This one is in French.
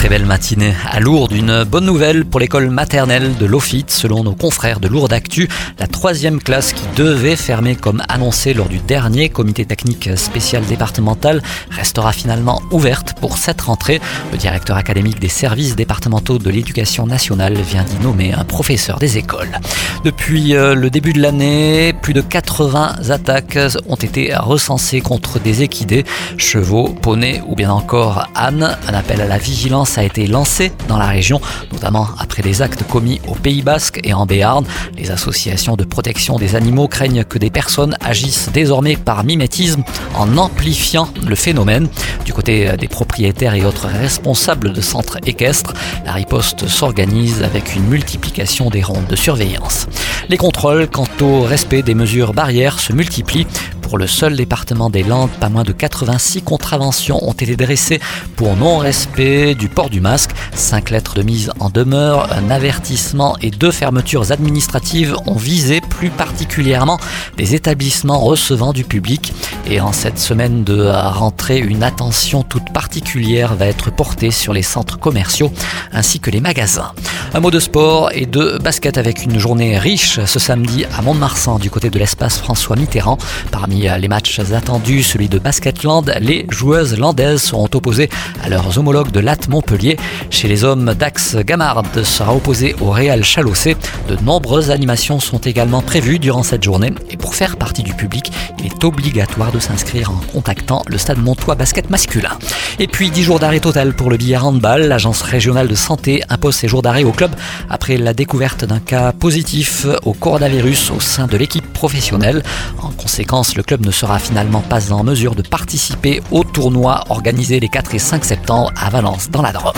Très belle matinée à Lourdes. Une bonne nouvelle pour l'école maternelle de Lofit. Selon nos confrères de Lourdes Actu, la troisième classe qui devait fermer comme annoncé lors du dernier comité technique spécial départemental restera finalement ouverte pour cette rentrée. Le directeur académique des services départementaux de l'éducation nationale vient d'y nommer un professeur des écoles. Depuis euh, le début de l'année, plus de 80 attaques ont été recensées contre des équidés, chevaux, poneys ou bien encore ânes. Un appel à la vigilance a été lancé dans la région, notamment après des actes commis au Pays Basque et en Béarn. Les associations de protection des animaux craignent que des personnes agissent désormais par mimétisme en amplifiant le phénomène. Du côté des propriétaires et autres responsables de centres équestres, la riposte s'organise avec une multiplication des rondes de surveillance. Les contrôles quant au respect des mesures barrières se multiplient. Pour le seul département des Landes, pas moins de 86 contraventions ont été dressées pour non-respect du port du masque. Cinq lettres de mise en demeure, un avertissement et deux fermetures administratives ont visé plus particulièrement des établissements recevant du public. Et en cette semaine de rentrée, une attention toute particulière va être portée sur les centres commerciaux ainsi que les magasins. Un mot de sport et de basket avec une journée riche ce samedi à Mont-de-Marsan du côté de l'espace François Mitterrand. Les matchs attendus, celui de Basketland, les joueuses landaises seront opposées à leurs homologues de Latte Montpellier. Chez les hommes, Dax Gamard sera opposé au Real Chalossé. De nombreuses animations sont également prévues durant cette journée et pour faire partie du public, il est obligatoire de s'inscrire en contactant le stade Montois Basket masculin. Et puis 10 jours d'arrêt total pour le billard handball. L'agence régionale de santé impose ces jours d'arrêt au club après la découverte d'un cas positif au coronavirus au sein de l'équipe professionnelle. En conséquence, le club ne sera finalement pas en mesure de participer au tournoi organisé les 4 et 5 septembre à Valence dans la Drôme.